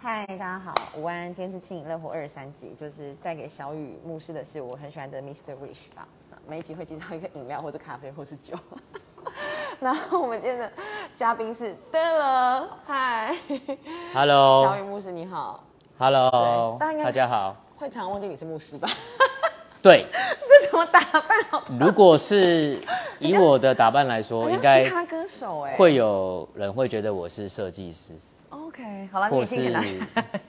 嗨，大家好，午安。今天是轻盈乐活二十三集，就是带给小雨牧师的是我很喜欢的 Mr. Wish 吧。每一集会介绍一个饮料或者咖啡或是酒。然后我们今天的嘉宾是登了，嗨，Hello，小雨牧师你好，Hello，大家大家好。会常忘记你是牧师吧？对，这怎么打扮？好，如果是以我的打扮来说，应该他歌手哎，会有人会觉得我是设计师。OK，好了，或是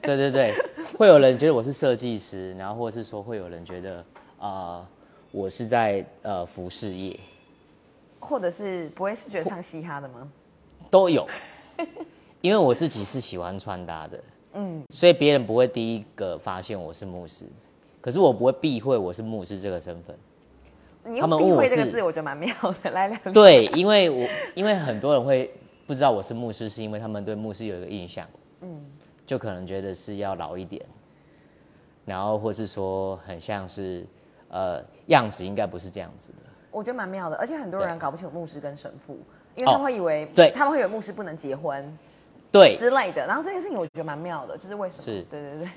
对对对，会有人觉得我是设计师，然后或者是说会有人觉得啊，我是在呃服饰业。或者是不会是觉得唱嘻哈的吗？都有，因为我自己是喜欢穿搭的，嗯，所以别人不会第一个发现我是牧师，可是我不会避讳我是牧师这个身份。他们避讳这个字，我觉得蛮妙的。来两对，因为我因为很多人会不知道我是牧师，是因为他们对牧师有一个印象，嗯，就可能觉得是要老一点，然后或是说很像是呃样子应该不是这样子的。我觉得蛮妙的，而且很多人搞不清楚牧师跟神父，因为他们会以为，对，他们会以为牧师不能结婚，对之类的。然后这件事情我觉得蛮妙的，就是为什么？是，对对对。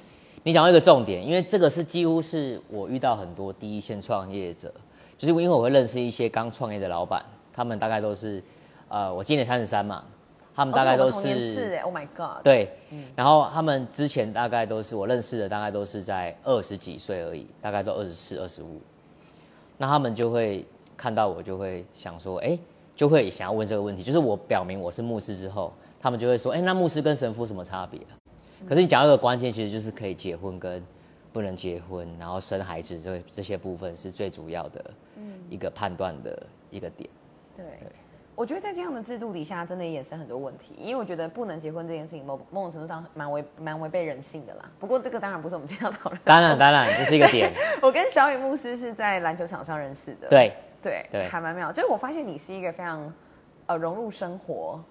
你讲到一个重点，因为这个是几乎是我遇到很多第一线创业者，就是因为我会认识一些刚创业的老板，他们大概都是，呃，我今年三十三嘛，他们大概都是，Oh my God，对，然后他们之前大概都是我认识的，大概都是在二十几岁而已，大概都二十四、二十五，那他们就会。看到我就会想说，哎，就会想要问这个问题。就是我表明我是牧师之后，他们就会说，哎，那牧师跟神父什么差别？可是你讲到一个关键，其实就是可以结婚跟不能结婚，然后生孩子这这些部分是最主要的一个判断的一个点。对。我觉得在这样的制度底下，真的也衍生很多问题。因为我觉得不能结婚这件事情，某某种程度上蛮违蛮违背人性的啦。不过这个当然不是我们今天要讨论。当然当然，这是一个点。我跟小雨牧师是在篮球场上认识的。对对对，还蛮妙。就是我发现你是一个非常呃融入生活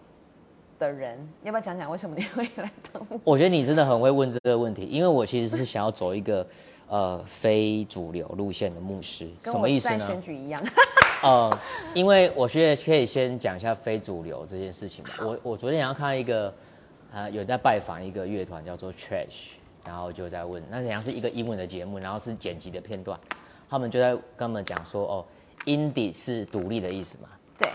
的人。要不要讲讲为什么你会来当牧？我觉得你真的很会问这个问题，因为我其实是想要走一个呃非主流路线的牧师。什么意思呢？选举一样。呃，因为我觉得可以先讲一下非主流这件事情嘛。我我昨天要看一个，呃，有在拜访一个乐团叫做 Trash，然后就在问，那好像是一个英文的节目，然后是剪辑的片段，他们就在跟他们讲说，哦，Indie 是独立的意思嘛？对。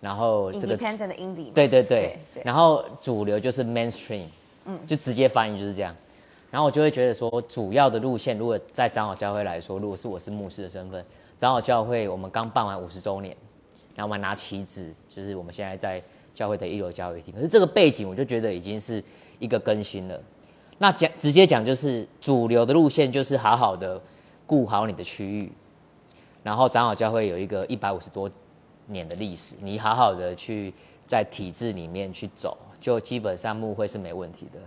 然后这个 Independent Indie。对对对。然后主流就是 Mainstream，嗯，就直接翻译就是这样。然后我就会觉得说，主要的路线，如果在长老教会来说，如果是我是牧师的身份。长老教会，我们刚办完五十周年，然后我们拿旗子，就是我们现在在教会的一楼教育厅。可是这个背景，我就觉得已经是一个更新了。那讲直接讲，就是主流的路线，就是好好的顾好你的区域。然后长老教会有一个一百五十多年的历史，你好好的去在体制里面去走，就基本上牧会是没问题的。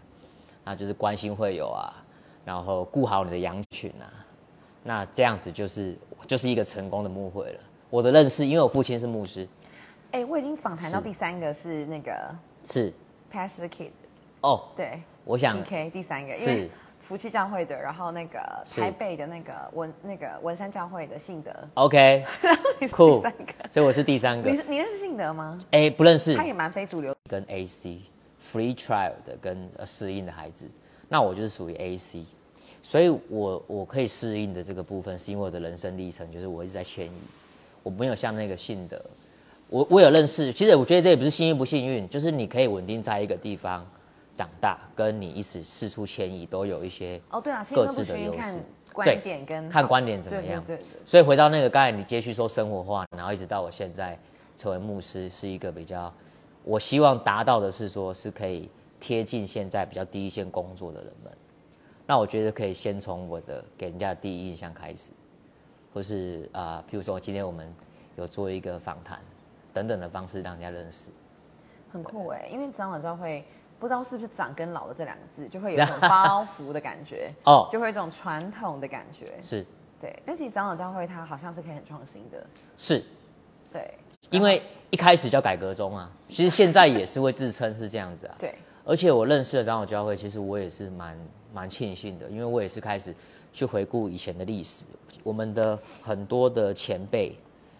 那就是关心会友啊，然后顾好你的羊群啊。那这样子就是就是一个成功的牧会了。我的认识，因为我父亲是牧师。哎，我已经访谈到第三个是那个是 Pastor Kid。哦，对，我想 PK 第三个是福气教会的，然后那个台北的那个文那个文山教会的信德。OK，酷，所以我是第三个。你你认识信德吗？哎，不认识。他也蛮非主流。跟 AC Free Trial 的跟适应的孩子，那我就是属于 AC。所以，我我可以适应的这个部分，是因为我的人生历程，就是我一直在迁移，我没有像那个信德，我我有认识，其实我觉得这也不是幸运不幸运，就是你可以稳定在一个地方长大，跟你一直四处迁移，都有一些哦，对啊，各自的优势，观点跟看观点怎么样，对对。所以回到那个刚才你接续说生活化，然后一直到我现在成为牧师，是一个比较，我希望达到的是说是可以贴近现在比较第一线工作的人们。那我觉得可以先从我的给人家的第一印象开始，或是啊，譬如说今天我们有做一个访谈等等的方式让人家认识，很酷哎，因为长老教会不知道是不是长跟老的这两个字就会有一种 包袱的感觉哦，就会一种传统的感觉是，对，但其实长老教会它好像是可以很创新的，是，对，因为一开始叫改革中啊，其实现在也是会自称是这样子啊，对，而且我认识的长老教会，其实我也是蛮。蛮庆幸的，因为我也是开始去回顾以前的历史。我们的很多的前辈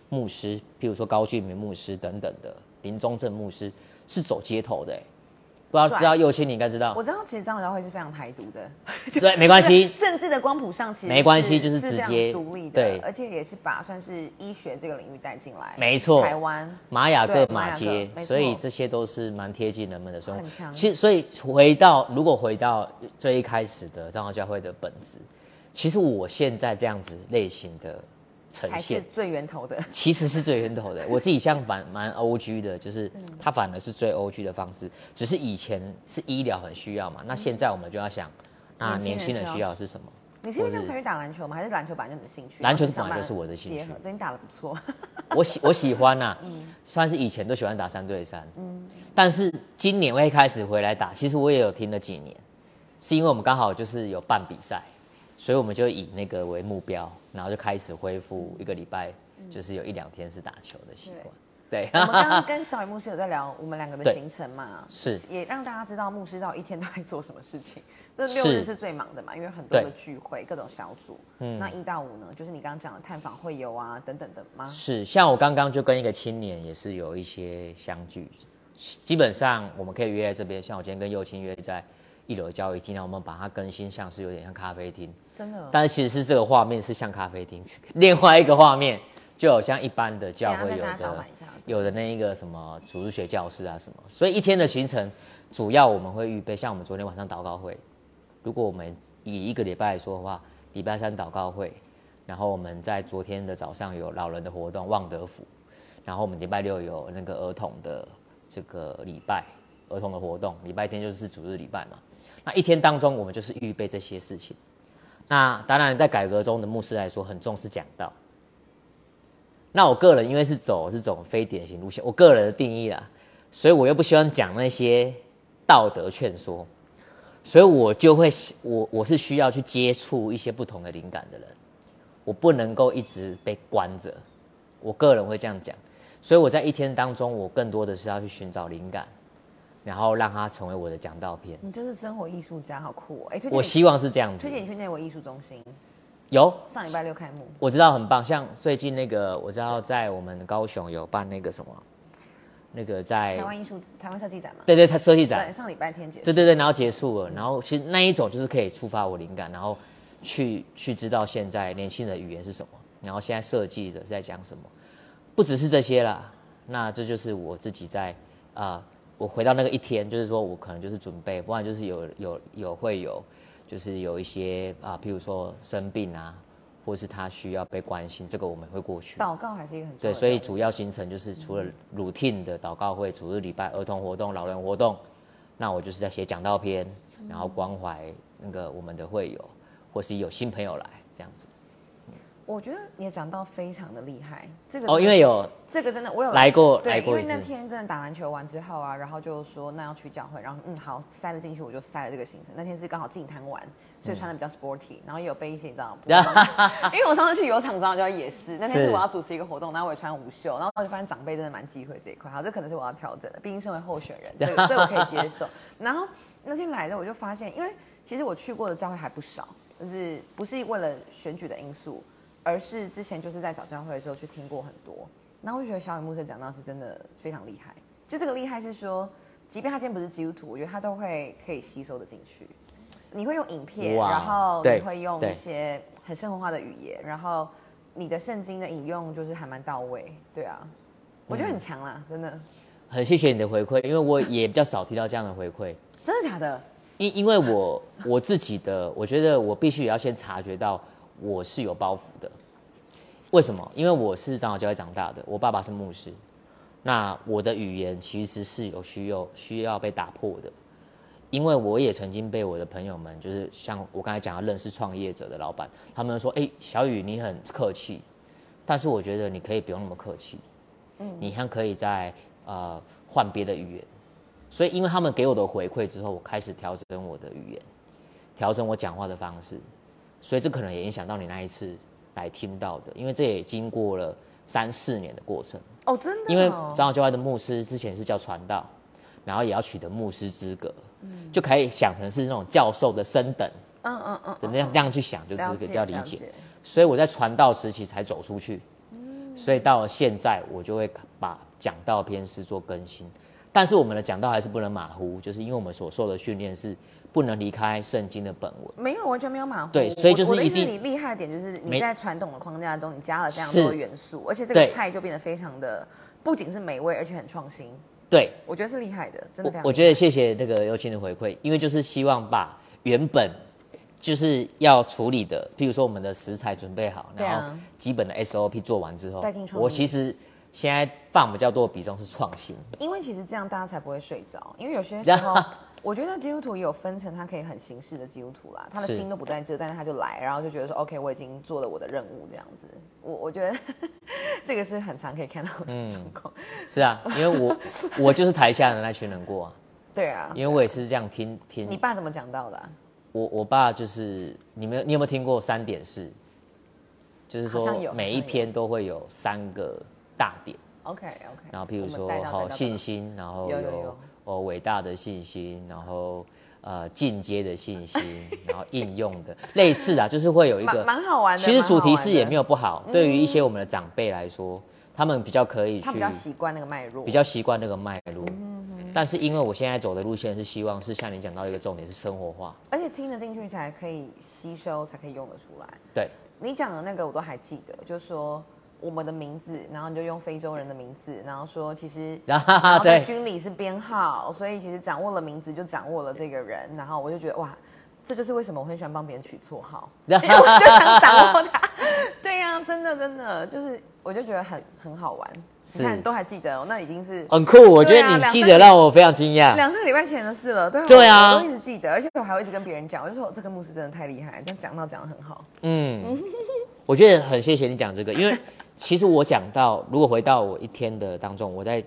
牧师，譬如说高俊明牧师等等的林忠正牧师，是走街头的，不知道知道右倾，你应该知道。我。知道，其实张小会是非常台独的，对，没关系，政治的光谱上其实没关系就是直接独立的，对。而且也是把算是医学这个领域带进来，没错。台湾。玛雅各马玛街所以这些都是蛮贴近人们的生活。其实，所以回到如果回到最一开始的藏号教会的本质，其实我现在这样子类型的呈现，最源头的。其实是最源头的。我自己像反蛮 O G 的，就是嗯它反而是最 O G 的方式。只是以前是医疗很需要嘛，那现在我们就要想，那年轻人需要的是什么？你是因为这或是样才去打篮球吗？还是篮球本来就你的兴趣？篮球本来就是我的兴趣对你打的不错。我喜我喜欢呐、嗯算是以前都喜欢打三对三，嗯但是今年会开始回来打，其实我也有听了几年，是因为我们刚好就是有办比赛，所以我们就以那个为目标，然后就开始恢复一个礼拜，就是有一两天是打球的习惯。对，我们刚刚跟小雨牧师有在聊我们两个的 行程嘛，是也让大家知道牧师到一天都在做什么事情。这六日是最忙的嘛，因为很多的聚会、各种小组。嗯那一到五呢，就是你刚刚讲的探访会友啊，等等的吗？是像我刚刚就跟一个青年也是有一些相聚，基本上我们可以约在这边，像我今天跟右青约在一楼交易厅，然后我们把它更新像是有点像咖啡厅。真的，但是其实是这个画面是像咖啡厅，另外一个画面就有像一般的教会有的有的那一个什么主日学教室啊什么，所以一天的行程主要我们会预备，像我们昨天晚上祷告会，如果我们以一个礼拜来说的话，礼拜三祷告会，然后我们在昨天的早上有老人的活动望德福，然后我们礼拜六有那个儿童的这个礼拜儿童的活动，礼拜天就是主日礼拜嘛，那一天当中我们就是预备这些事情。那当然，在改革中的牧师来说，很重视讲道。那我个人因为是走这种非典型路线，我个人的定义啦，所以我又不希望讲那些道德劝说，所以我就会我我是需要去接触一些不同的灵感的人，我不能够一直被关着，我个人会这样讲，所以我在一天当中，我更多的是要去寻找灵感，然后让它成为我的讲道片。你就是生活艺术家，好酷哦！哎，我希望是这样子推，荐你去内维艺术中心，有上礼拜六开幕。我知道很棒，像最近那个我知道在我们高雄有办那个什么，那个在台湾艺术台湾设计展嘛，对对，它设计展对，，上礼拜天结束。对对对，然后结束了，然后其实那一种就是可以触发我灵感，然后去去知道现在年轻人的语言是什么，然后现在设计的是在讲什么，不只是这些啦，那这就是我自己在啊、我回到那个一天，就是说我可能就是准备，不然就是有有有会有，就是有一些啊，譬如说生病啊，或是他需要被关心，这个我们会过去。祷告还是一个很重要对，所以主要行程就是除了 routine 的祷告会、主日礼拜、儿童活动、老人活动，那我就是在写讲道篇，然后关怀那个我们的会友，或是有新朋友来这样子。我觉得你也讲到非常的厉害，这个哦，因为有这个真的我有来过来过一次。那天真的打篮球完之后啊，然后就说那要去教会，然后嗯好塞了进去，我就塞了这个行程。那天是刚好进滩玩，所以穿的比较 sporty，、然后也有背一些你知道，不 因为我上次去油厂正好就在夜市，那天是是我要主持一个活动，然后我也穿无袖，然后我就发现长辈真的蛮忌讳这一块，好，这可能是我要调整的，毕竟身为候选人，这个这个我可以接受。然后那天来的我就发现，因为其实我去过的教会还不少，就是不是为了选举的因素，而是之前就是在早教会的时候去听过很多，然后我就觉得小雨牧师讲到是真的非常厉害。就这个厉害是说，即便他今天不是基督徒，我觉得他都会可以吸收的进去。你会用影片，然后你会用一些很生活化的语言，然后你的圣经的引用就是还蛮到位，对啊，我觉得很强啦，真的，很谢谢你的回馈，因为我也比较少提到这样的回馈，真的假的？因因为我我自己的，我觉得我必须也要先察觉到我是有包袱的。为什么？因为我是长老教会长大的，我爸爸是牧师，那我的语言其实是有需要需要被打破的。因为我也曾经被我的朋友们，就是像我刚才讲的认识创业者的老板，他们说：“哎、小雨你很客气，但是我觉得你可以不用那么客气，嗯，你还可以在呃换别的语言。”所以，因为他们给我的回馈之后，我开始调整我的语言，调整我讲话的方式，所以这可能也影响到你那一次来听到的，因为这也经过了三四年的过程。哦，真的哦、因为长老教会的牧师之前是叫传道，然后也要取得牧师资格，就可以想成是那种教授的升等嗯嗯嗯，的那样那样去想，就这个了解比较理解。所以我在传道时期才走出去，所以到了现在我就会把讲道篇诗做更新，但是我们的讲道还是不能马虎，就是因为我们所受的训练是不能离开圣经的本文。没有，完全没有马虎。对所以就是我我的意思一定你厉害的点就是你在传统的框架中，你加了这样多元素，而且这个菜就变得非常的不仅是美味，而且很创新。对，我觉得是厉害的，真的非常害。我我觉得谢谢那个优青的回馈，因为就是希望把原本就是要处理的，譬如说我们的食材准备好，然后基本的 SOP 做完之后我其实现在放比较多的比重是创新。因为其实这样大家才不会睡着，因为有些时候。我觉得基督徒也有分成，他可以很形式的基督徒啦，他的心都不在这，但是他就来，然后就觉得说，OK，我已经做了我的任务，这样子。我我觉得 这个是很常可以看到的状况。是啊，因为我 我就是台下的那群人过啊，对啊，因为我也是这样听听你爸怎么讲到的啊、我我爸就是你们，你有没有听过三点式？就是说每一篇都会有三个大点，OK OK。然后譬如说好信心，然后有有哦伟大的信心，然后呃进阶的信心，然后应用的类似啊，就是会有一个蛮蛮好玩的其实主题是也没有不好，对于一些我们的长辈来说，他们比较可以去他比较习惯那个脉络，比较习惯那个脉络。嗯但是因为我现在走的路线是希望是像你讲到一个重点是生活化，而且听得进去才可以吸收，才可以用得出来。对，你讲的那个我都还记得，就是说我们的名字，然后你就用非洲人的名字，然后说其实，然然后后在对。军里是编号，所以其实掌握了名字就掌握了这个人，然后我就觉得哇，这就是为什么我很喜欢帮别人取绰号，因 为 我就想掌握他。对呀、真的真的就是，我就觉得很很好玩。你是看都还记得哦，那已经是很酷，我觉得你记得让我非常惊讶。两三个礼拜前的事了，对啊，对啊我都一直记得，而且我还会一直跟别人讲，我就说这个牧师真的太厉害，讲到讲的很好。嗯，我觉得很谢谢你讲这个，因为其实我讲到，如果回到我一天的当中，我在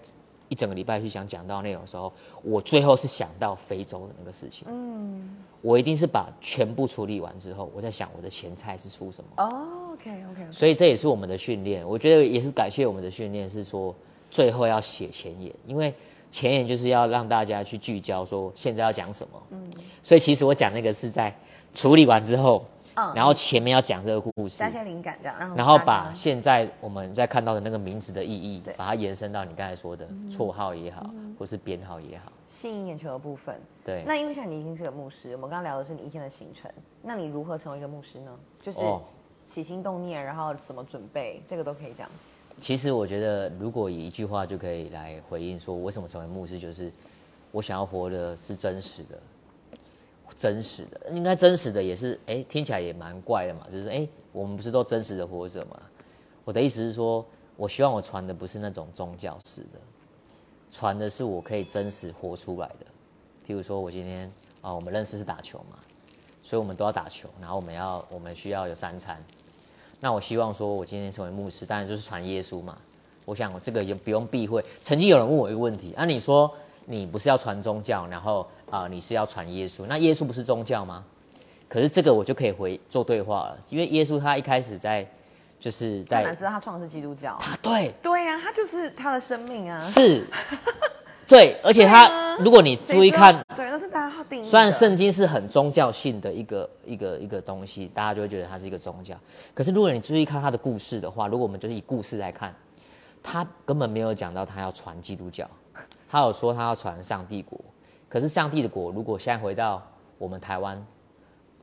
一整个礼拜去想讲到内容的时候，我最后是想到非洲的那个事情。嗯，我一定是把全部处理完之后，我在想我的前菜是出什么。哦，OK OK，所以这也是我们的训练，我觉得也是感谢我们的训练，是说最后要写前言，因为前言就是要让大家去聚焦，说现在要讲什么。嗯，所以其实我讲那个是在处理完之后，嗯然后前面要讲这个故事加，些灵感这样，让然后把现在我们在看到的那个名字的意义，把它延伸到你刚才说的绰号也好，或是编号也好。吸引眼球的部分。对，那因为像你已经是个牧师，我们刚刚聊的是你一天的行程，那你如何成为一个牧师呢？就是哦起心动念，然后怎么准备，这个都可以讲。其实我觉得，如果以一句话就可以来回应说，我为什么成为牧师，就是我想要活的是真实的，真实的，应该真实的也是，哎，听起来也蛮怪的嘛，就是哎，我们不是都真实的活着吗？我的意思是说，我希望我传的不是那种宗教式的，传的是我可以真实活出来的。譬如说，我今天啊、我们认识是打球嘛，所以我们都要打球，然后我们要我们需要有三餐。那我希望说，我今天成为牧师，当然就是传耶稣嘛。我想我这个也不用避讳。曾经有人问我一个问题，啊，你说你不是要传宗教，然后啊、你是要传耶稣，那耶稣不是宗教吗？可是这个我就可以回做对话了，因为耶稣他一开始在就是在难在知道他创的是基督教。他对对呀、他就是他的生命啊。是，对，而且他 啊如果你注意看对，那是大家定义。虽然圣经是很宗教性的一个一个一个东西，大家就会觉得它是一个宗教。可是如果你注意看他的故事的话，如果我们就是以故事来看，他根本没有讲到他要传基督教，他有说他要传上帝国。可是上帝的国，如果现在回到我们台湾，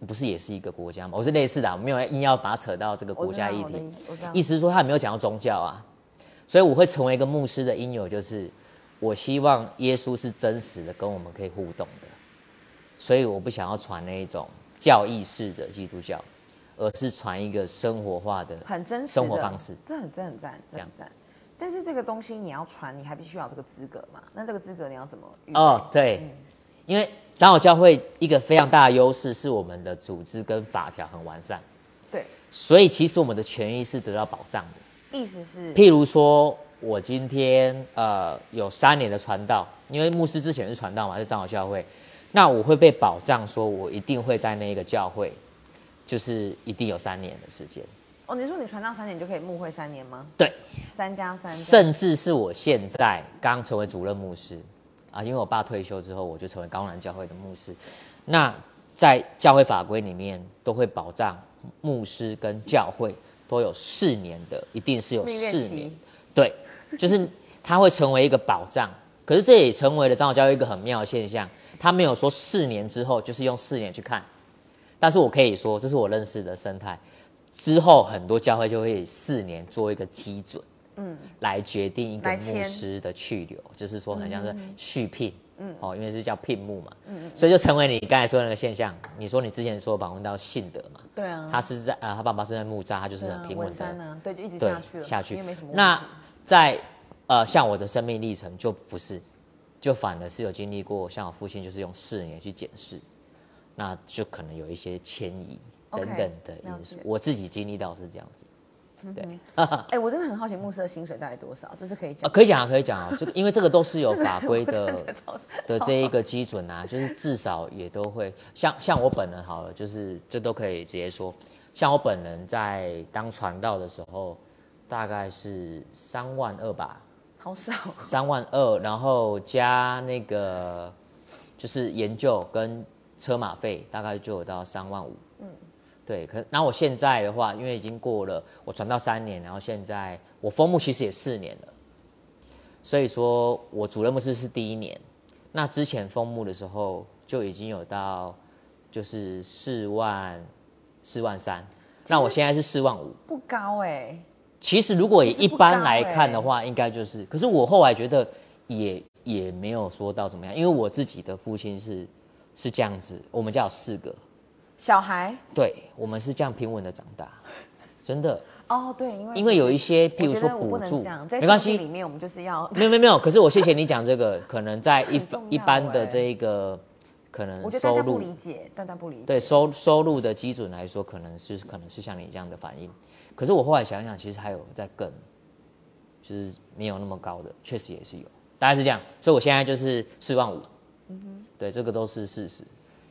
不是也是一个国家吗？我是类似的啊，我没有硬要把它扯到这个国家议题。意思是说他也没有讲到宗教啊，所以我会成为一个牧师的因由，就是我希望耶稣是真实的，跟我们可以互动的，所以我不想要传那一种教义式的基督教，而是传一个生活化的很真实的生活方式。这很这很赞，这这样很赞。但是这个东西你要传，你还必须要有这个资格嘛？那这个资格你要怎么？哦，对，因为长老教会一个非常大的优势是我们的组织跟法条很完善，对，所以其实我们的权益是得到保障的。意思是譬如说，我今天呃有三年的传道，因为牧师之前是传道嘛，是长老教会，那我会被保障，说我一定会在那个教会，就是一定有三年的时间。哦，你说你传到三年就可以牧会三年吗？对，三加三，甚至是我现在刚成为主任牧师啊，因为我爸退休之后，我就成为高南教会的牧师。那在教会法规里面都会保障牧师跟教会都有四年的，一定是有四年，对，就是它会成为一个保障。可是这也成为了长老教会一个很妙的现象，他没有说四年之后就是用四年去看，但是我可以说，这是我认识的生态，之后很多教会就会以四年做一个基准，嗯，来决定一个牧师的去留，就是说很像是续聘，嗯，哦，因为是叫聘牧嘛，嗯所以就成为你刚才说的那个现象。你说你之前说访问到信德嘛，对啊，他是在呃他爸爸是在木扎，他就是很平稳的对，就一直下去了，下去因为没什么。那在呃，像我的生命历程就不是，就反而是有经历过，像我父亲就是用四年去检视，那就可能有一些迁移等等的因素解。我自己经历到是这样子，对，哎、我真的很好奇牧师的薪水大概多少？这是可以啊，讲。可以讲啊，可以讲啊，这个因为这个都是有 法规的的这一个基准啊，就是至少也都会像像我本人好了，就是这都可以直接说，像我本人在当传道的时候，大概是三万二吧，好少，三万二，然后加那个就是研究跟车马费，大概就有到三万五。嗯，对。可然后我现在的话，因为已经过了我传到三年，然后现在我封牧其实也四年了，所以说我主任牧师是第一年，那之前封牧的时候就已经有到就是四万四万三，那我现在是四万五。不高哎、其实如果一般来看的话，应该就是，可是我后来觉得也也没有说到怎么样，因为我自己的父亲是是这样子，我们家有四个，小孩？对我们是这样平稳的长大，真的，哦，对，因为因为有一些譬如说补助没关系，里面我们就是要，没有没有没有，可是我谢谢你讲这个，可能在一一般的欸这一个可能收入理解，大家不理解。对收收入的基准来说，可能是可能是像你这样的反应。可是我后来想一想，其实还有在更，就是没有那么高的，确实也是有，大概是这样。所以我现在就是四万五，对，这个都是事实，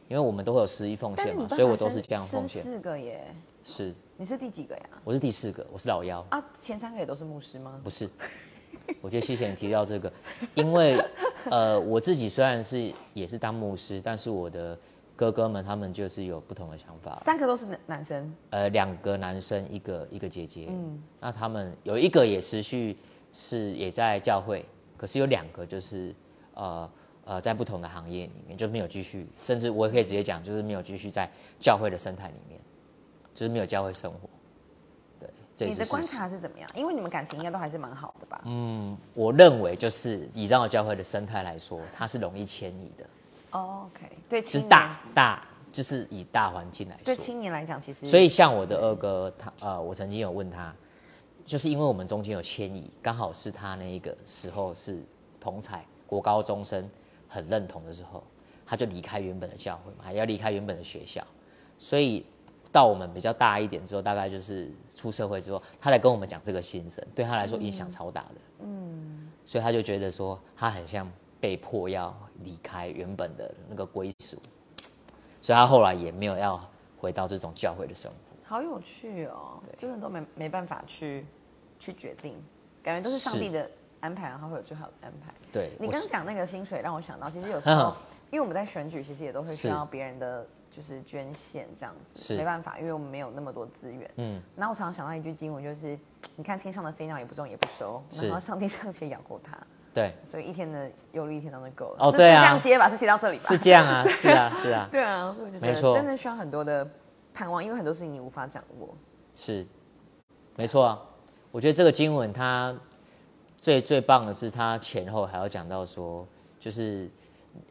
因为我们都会有十一奉献嘛，所以我都是这样奉生献。四个耶，是，你是第几个呀？我是第四个，我是老幺，啊，前三个也都是牧师吗？不是。我觉得谢谢你提到这个，因为呃，我自己虽然是也是当牧师，但是我的哥哥们他们就是有不同的想法。三个都是男男生，呃，两个男生，一个一个姐姐。嗯，那他们有一个也持续是也在教会，可是有两个就是呃呃在不同的行业里面就没有继续，甚至我也可以直接讲，就是没有继续在教会的生态里面，就是没有教会生活。对，这也你的观。察是怎么样？因为你们感情应该都还是蛮好的吧？嗯，我认为就是以长老教会的生态来说，它是容易迁移的，哦，OK，对，青年就是大大就是以大环境来说对。青年来讲，其实所以像我的二哥，他呃，我曾经有问他，就是因为我们中间有迁移，刚好是他那一个时候是同才国高中生很认同的时候，他就离开原本的教会嘛，还要离开原本的学校，所以到我们比较大一点之后，大概就是出社会之后，他才跟我们讲这个心声，对他来说影响超大的，嗯，所以他就觉得说他很像被迫要离开原本的那个归属，所以他后来也没有要回到这种教会的生活。好有趣哦，真的都没没办法去去决定，感觉都是上帝的安排，然后会有最好的安排。对，你刚讲那个薪水，让我想到，其实有时候 嗯，因为我们在选举，其实也都会需要别人的就是捐献这样子，是没办法，因为我们没有那么多资源。嗯，然后我常常想到一句经文，就是你看天上的飞鸟也不种也不收，然后上帝尚且养活它，对，所以一天的忧虑一天都能够了。哦对啊这样接吧，是接到这里吧？是这样啊，是啊，是啊，对啊，所以我觉得没错真的需要很多的盼望，因为很多事情你无法掌握。是，没错啊。我觉得这个经文它最最棒的是，他前后还要讲到说，就是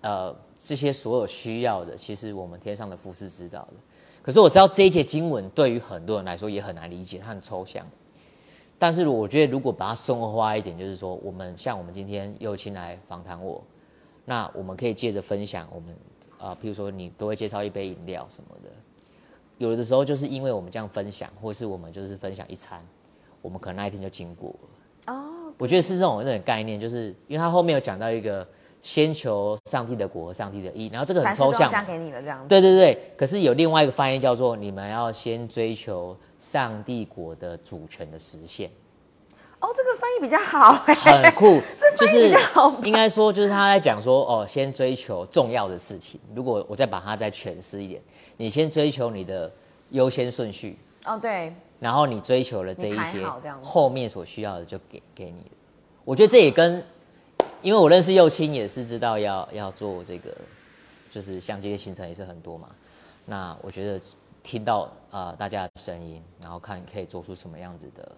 呃这些所有需要的，其实我们天上的父是知道的。可是我知道这一节经文对于很多人来说也很难理解，它很抽象。但是我觉得如果把它生活化一点，就是说，我们像我们今天又亲来访谈我，那我们可以借着分享，我们啊、譬如说你都会介绍一杯饮料什么的，有的时候就是因为我们这样分享，或是我们就是分享一餐，我们可能那一天就经过。哦，我觉得是这种那种概念，就是因为他后面有讲到一个先求上帝的国和上帝的义，然后这个很抽象给你的这样子。对对对。可是有另外一个翻译叫做你们要先追求上帝国的主权的实现，哦，这个翻译比较好哎、很酷，就翻译是比较好吧应该说就是他在讲说哦，先追求重要的事情。如果我再把它再诠释一点，你先追求你的优先顺序，哦，对，然后你追求了这一些后面所需要的就给给你了。我觉得这也跟因为我认识幼青也是知道要要做这个，就是像这些行程也是很多嘛。那我觉得听到呃大家的声音，然后看可以做出什么样子的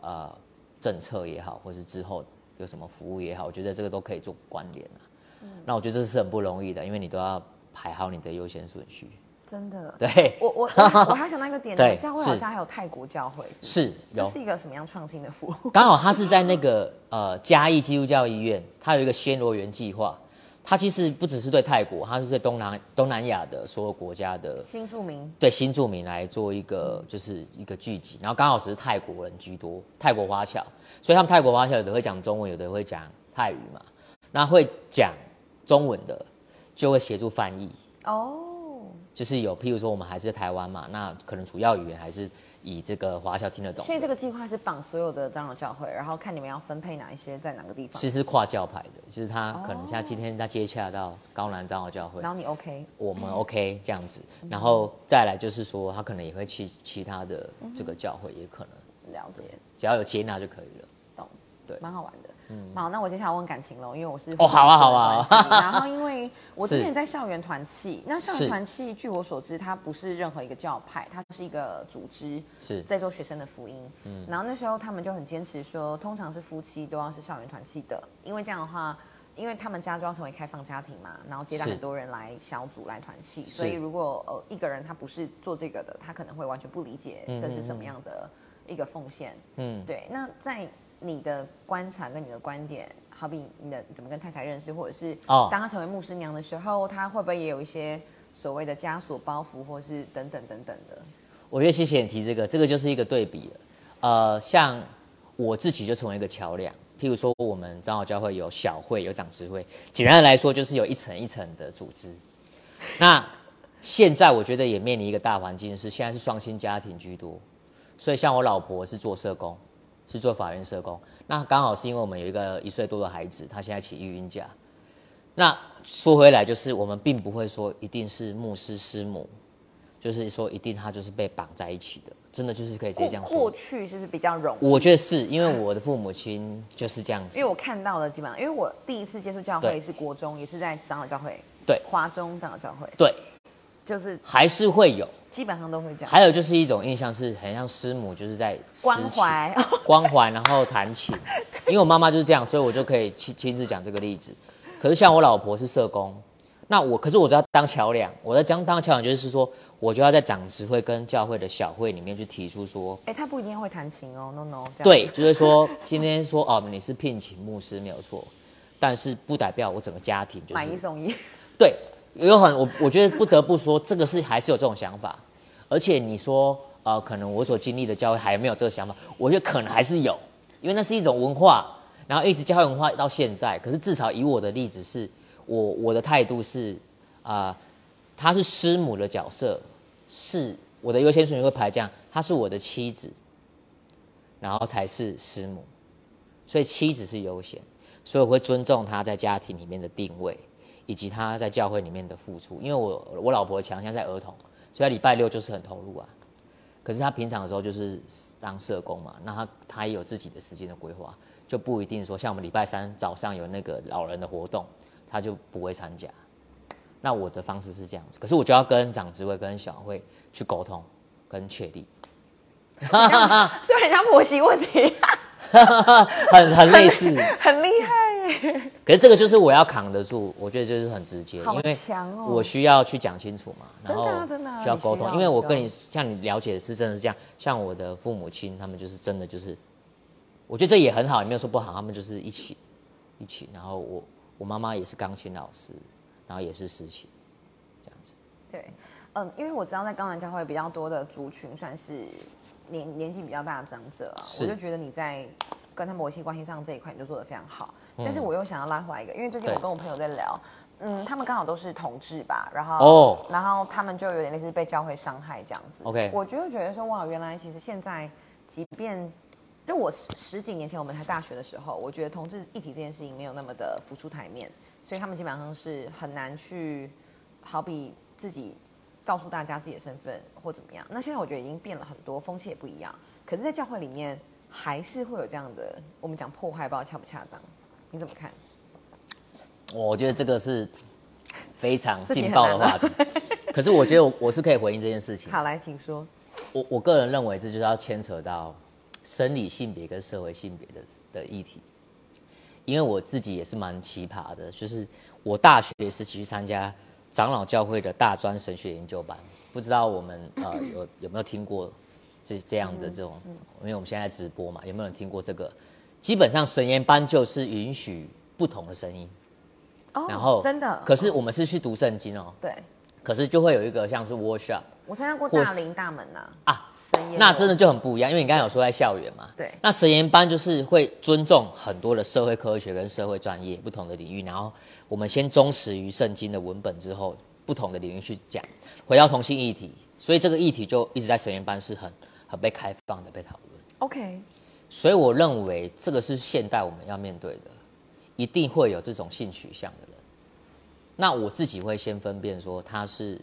呃政策也好，或是之后有什么服务也好，我觉得这个都可以做关联啊。那我觉得这是很不容易的，因为你都要排好你的优先顺序。真的，对，我我我我还想到一个点，对教会好像还有泰国教会，是这是一个什么样创新的服务？刚好他是在那个呃嘉义基督教医院，他有一个暹罗园计划。他其实不只是对泰国，他是对东南东南亚的所有国家的新住民。对新住民来做一个就是一个聚集，然后刚好是泰国人居多，泰国华侨，所以他们泰国华侨有的会讲中文，有的会讲泰语嘛，那会讲中文的就会协助翻译，哦，就是有譬如说我们还是在台湾嘛，那可能主要语言还是以这个华侨听得懂，所以这个计划是绑所有的长老教会，然后看你们要分配哪一些在哪个地方，其实是跨教派的，就是他可能像今天他接洽到高南长老教会然，后你 OK，我们 OK 这样子，然后再来就是说他可能也会去其他的这个教会，也可能了解，只要有接纳就可以了。懂，对。蛮好玩的。嗯，好，那我接下来问感情喽，因为我是哦好啊好啊。然后因为 我之前在校园团契，那校园是。团契据我所知，它不是任何一个教派，它是一个组织，是。在做学生的福音。嗯，然后那时候他们就很坚持说，通常是夫妻都要是校园团契的，因为这样的话。因为他们家就要成为开放家庭嘛，然后接待很多人来小组来团契，所以如果呃一个人他不是做这个的，他可能会完全不理解这是什么样的一个奉献。嗯，对，那在你的观察跟你的观点，好比你的怎么跟太太认识，或者是哦当她成为牧师娘的时候，她会不会也有一些所谓的枷锁包袱，或是等等等等的？我觉得谢谢你提这个，这个就是一个对比了。呃，像我自己就成为一个桥梁。譬如说，我们长老教会有小会，有长执会，简单的来说，就是有一层一层的组织。那现在我觉得也面临一个大环境是，现在是双薪家庭居多，所以像我老婆是做社工，是做法院社工。那刚好是因为我们有一个一岁多的孩子，他现在请育婴假。那说回来，就是我们并不会说一定是牧师师母，就是说一定他就是被绑在一起的，真的就是可以直接这样过过。去是不是比较容易？我觉得是因为我的父母亲就是这样子因为，我看到了基本上，因为我第一次接触教会是国中，也是在长老教会，对华中长老教会，对，就是还是会有。基本上都会这样。还有就是一种印象是很像师母，就是在关怀 关怀，然后弹琴。因为我妈妈就是这样，所以我就可以亲亲自讲这个例子。可是像我老婆是社工，那我可是我就要当桥梁，我在当当桥梁就是说，我就要在长执会跟教会的小会里面去提出说，哎，他不一定会弹琴哦，no no，对，就是说今天说哦你是聘请牧师没有错，但是不代表我整个家庭就是买一送一，对，有很我我觉得不得不说，这个是还是有这种想法，而且你说呃，可能我所经历的教会还没有这个想法，我觉得可能还是有，因为那是一种文化，然后一直教会文化到现在。可是至少以我的例子是，我我的态度是啊、她是师母的角色，是我的优先顺序会排这样，她是我的妻子，然后才是师母，所以妻子是优先，所以我会尊重她在家庭里面的定位。以及他在教会里面的付出。因为我我老婆强项在儿童，所以她礼拜六就是很投入啊。可是他平常的时候就是当社工嘛，那他他也有自己的时间的规划，就不一定说像我们礼拜三早上有那个老人的活动，他就不会参加。那我的方式是这样子，可是我就要跟长职位跟小会去沟通跟确立，对，很像婆媳问题，很很类似。很厉害耶。可是这个就是我要扛得住，我觉得就是很直接，好因为我需要去讲清楚嘛，然后需要沟通，因为我跟你像你了解的是真的是这样，像我的父母亲他们就是真的就是，我觉得这也很好，也没有说不好，他们就是一起一起，然后我我妈妈也是钢琴老师，然后也是实习，这样子，对，嗯，因为我知道在高南教会比较多的族群算是年年纪比较大的长者啊，我就觉得你在跟他们维系关系上这一块你就做得非常好。嗯但是我又想要拉回来一个，因为最近我跟我朋友在聊，嗯，他们刚好都是同志吧，然后哦然后他们就有点类似被教会伤害这样子。OK 我就会觉得说哇，原来其实现在即便就我十十几年前我们才大学的时候，我觉得同志议题这件事情没有那么的浮出台面，所以他们基本上是很难去，好比自己告诉大家自己的身份或怎么样。那现在我觉得已经变了很多，风气也不一样。可是，在教会里面还是会有这样的，我们讲破坏，不知道恰不恰当？你怎么看？我觉得这个是非常劲爆的话题。可是我觉得我我是可以回应这件事情。好，来，请说。我我个人认为这就是要牵扯到生理性别跟社会性别的的议题，因为我自己也是蛮奇葩的，就是我大学时期去参加长老教会的大专神学研究班，不知道我们呃有有没有听过这这样的这种，因为我们现在直播嘛，有没有人听过这个？基本上神研班就是允许不同的声音，哦然后真的，可是我们是去读圣经哦，对。可是就会有一个像是 workshop。我参加过大林大门呐、啊，神研有那真的就很不一样，因为你刚才有说在校园嘛，对。那神研班就是会尊重很多的社会科学跟社会专业不同的领域，然后我们先忠实于圣经的文本之后，不同的领域去讲，回到同性议题，所以这个议题就一直在神研班是很很被开放的被讨论，OK，所以我认为这个是现代我们要面对的，一定会有这种性取向的人，那我自己会先分辨说他是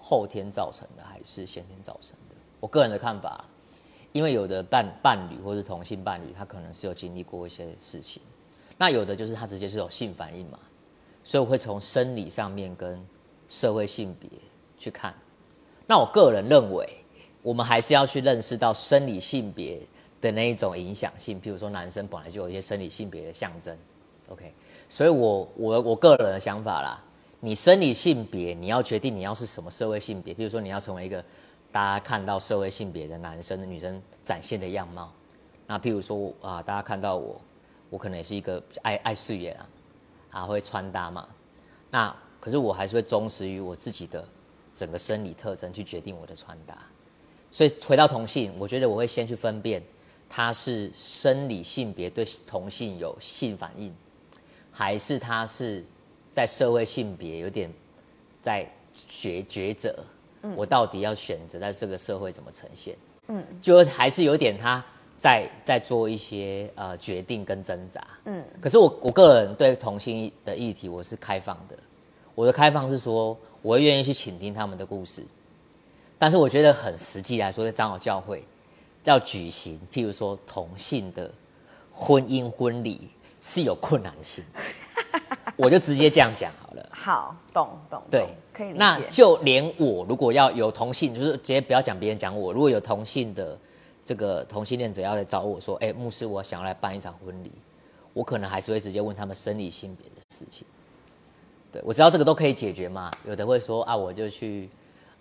后天造成的还是先天造成的。我个人的看法，因为有的伴伴侣或是同性伴侣，他可能是有经历过一些事情，那有的就是他直接是有性反应嘛，所以我会从生理上面跟社会性别去看。那我个人认为，我们还是要去认识到生理性别的那一种影响性，譬如说男生本来就有一些生理性别的象征，OK，所以我我我个人的想法啦，你生理性别你要决定你要是什么社会性别，譬如说你要成为一个大家看到社会性别的男生的女生展现的样貌，那譬如说啊，大家看到我，我可能也是一个爱爱事业啊，啊会穿搭嘛，那可是我还是会忠实于我自己的整个生理特征去决定我的穿搭。所以回到同性，我觉得我会先去分辨他是生理性别对同性有性反应，还是他是在社会性别有点在抉抉择。我到底要选择在这个社会怎么呈现？嗯，就还是有点他在在做一些呃决定跟挣扎。嗯，可是我我个人对同性的议题我是开放的，我的开放是说我会愿意去倾听他们的故事，但是我觉得很实际来说，在长老教会要举行，譬如说同性的婚姻婚礼是有困难性，我就直接这样讲好了。好，懂懂，对，可以理解。那就连我如果要有同性，就是直接不要讲别人讲我，如果有同性的这个同性恋者要来找我说，哎、牧师，我想要来办一场婚礼，我可能还是会直接问他们生理性别的事情。对我知道这个都可以解决嘛，有的会说啊，我就去，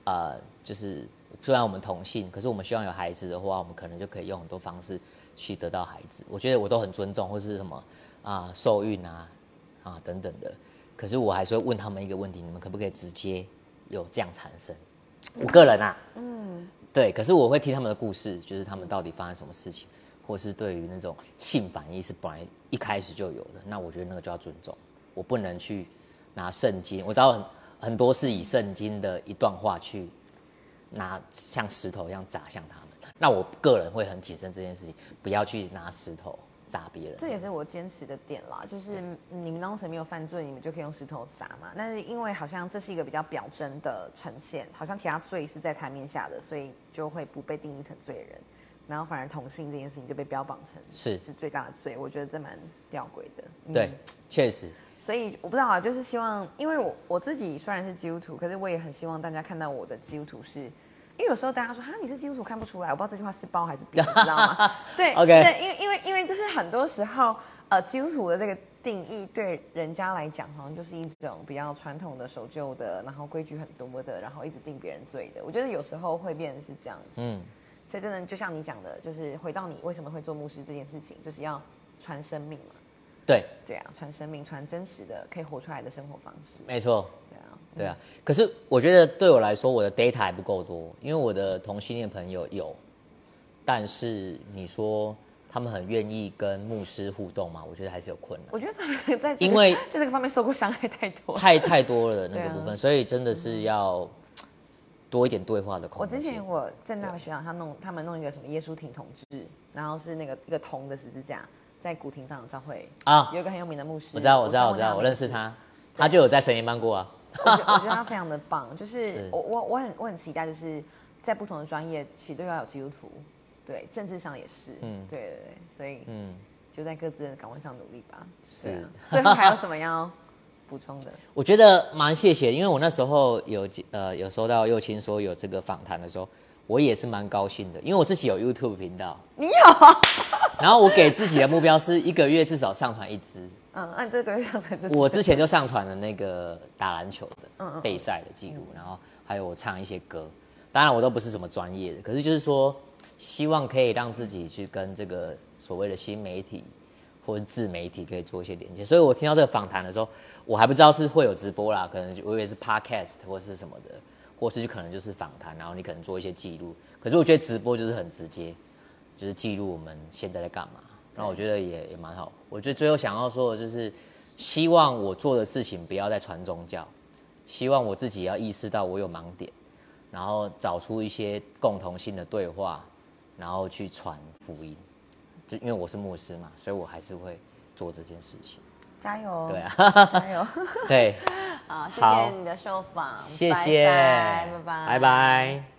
呃，就是虽然我们同性，可是我们希望有孩子的话，我们可能就可以用很多方式去得到孩子。我觉得我都很尊重，或是什么啊受孕啊啊等等的。可是我还是会问他们一个问题：你们可不可以直接有这样产生？我个人啊，嗯，对。可是我会听他们的故事，就是他们到底发生什么事情，或是对于那种性反应是本来一开始就有的，那我觉得那个就要尊重。我不能去拿圣经，我知道很很多是以圣经的一段话去拿像石头一样砸向他们。那我个人会很谨慎这件事情，不要去拿石头砸别人。这也是我坚持的点啦，就是你们当时没有犯罪，你们就可以用石头砸嘛。但是因为好像这是一个比较表征的呈现，好像其他罪是在台面下的，所以就会不被定义成罪人，然后反而同性这件事情就被标榜成是是最大的罪。我觉得这蛮吊诡的。嗯对，确实，所以我不知道啊，就是希望，因为我我自己虽然是基督徒，可是我也很希望大家看到我的基督徒是，因为有时候大家说哈你是基督徒看不出来，我不知道这句话是包还是扁，你知道吗？对 OK 对，因为因为因为就是很多时候，呃，基督徒的这个定义对人家来讲，好像就是一种比较传统的、守旧的，然后规矩很多的，然后一直定别人罪的。我觉得有时候会变成是这样子，嗯，所以真的就像你讲的，就是回到你为什么会做牧师这件事情，就是要传生命嘛。对，这样，传生命，传真实的可以活出来的生活方式。没错。对啊，对啊，可是我觉得对我来说，我的 data 还不够多，因为我的同性恋朋友有，但是你说他们很愿意跟牧师互动吗？我觉得还是有困难，我觉得在在这个因为 在这个方面受过伤害太多了。太太多了那个部分，所以真的是要多一点对话的空间。我之前我正大的学长，他弄他们弄一个什么耶稣挺同志，然后是那个一个铜的十字架，在古亭长的教会啊有一个很有名的牧师，我知道，我知道，我知道，我认识他，他就有在神研班过啊。我觉得我觉得他非常的棒，就是是 我我我很我很期待，就是在不同的专业其实都要有基督徒，对，政治上也是，嗯嗯，对对对，所以嗯，就在各自的岗位上努力吧。是 最后还有什么要补充的？我觉得蛮谢谢，因为我那时候有呃有收到右青说有这个访谈的时候，我也是蛮高兴的，因为我自己有 YouTube 频道，你有啊？然后我给自己的目标是一个月至少上传一支。嗯，按这个月上传。我之前就上传了那个打篮球的备赛的记录，然后还有我唱一些歌，当然我都不是什么专业的，可是就是说希望可以让自己去跟这个所谓的新媒体或者自媒体可以做一些连接。所以我听到这个访谈的时候，我还不知道是会有直播啦，可能我以为是 podcast 或是什么的，或是可能就是访谈，然后你可能做一些记录。可是我觉得直播就是很直接，就是记录我们现在在干嘛。那我觉得也也蛮好。我觉得最后想要说的就是，希望我做的事情不要再传宗教，希望我自己要意识到我有盲点，然后找出一些共同性的对话，然后去传福音。就因为我是牧师嘛，所以我还是会做这件事情。加油！对啊，加油！对，好，谢谢你的受访，谢谢，拜拜，拜拜。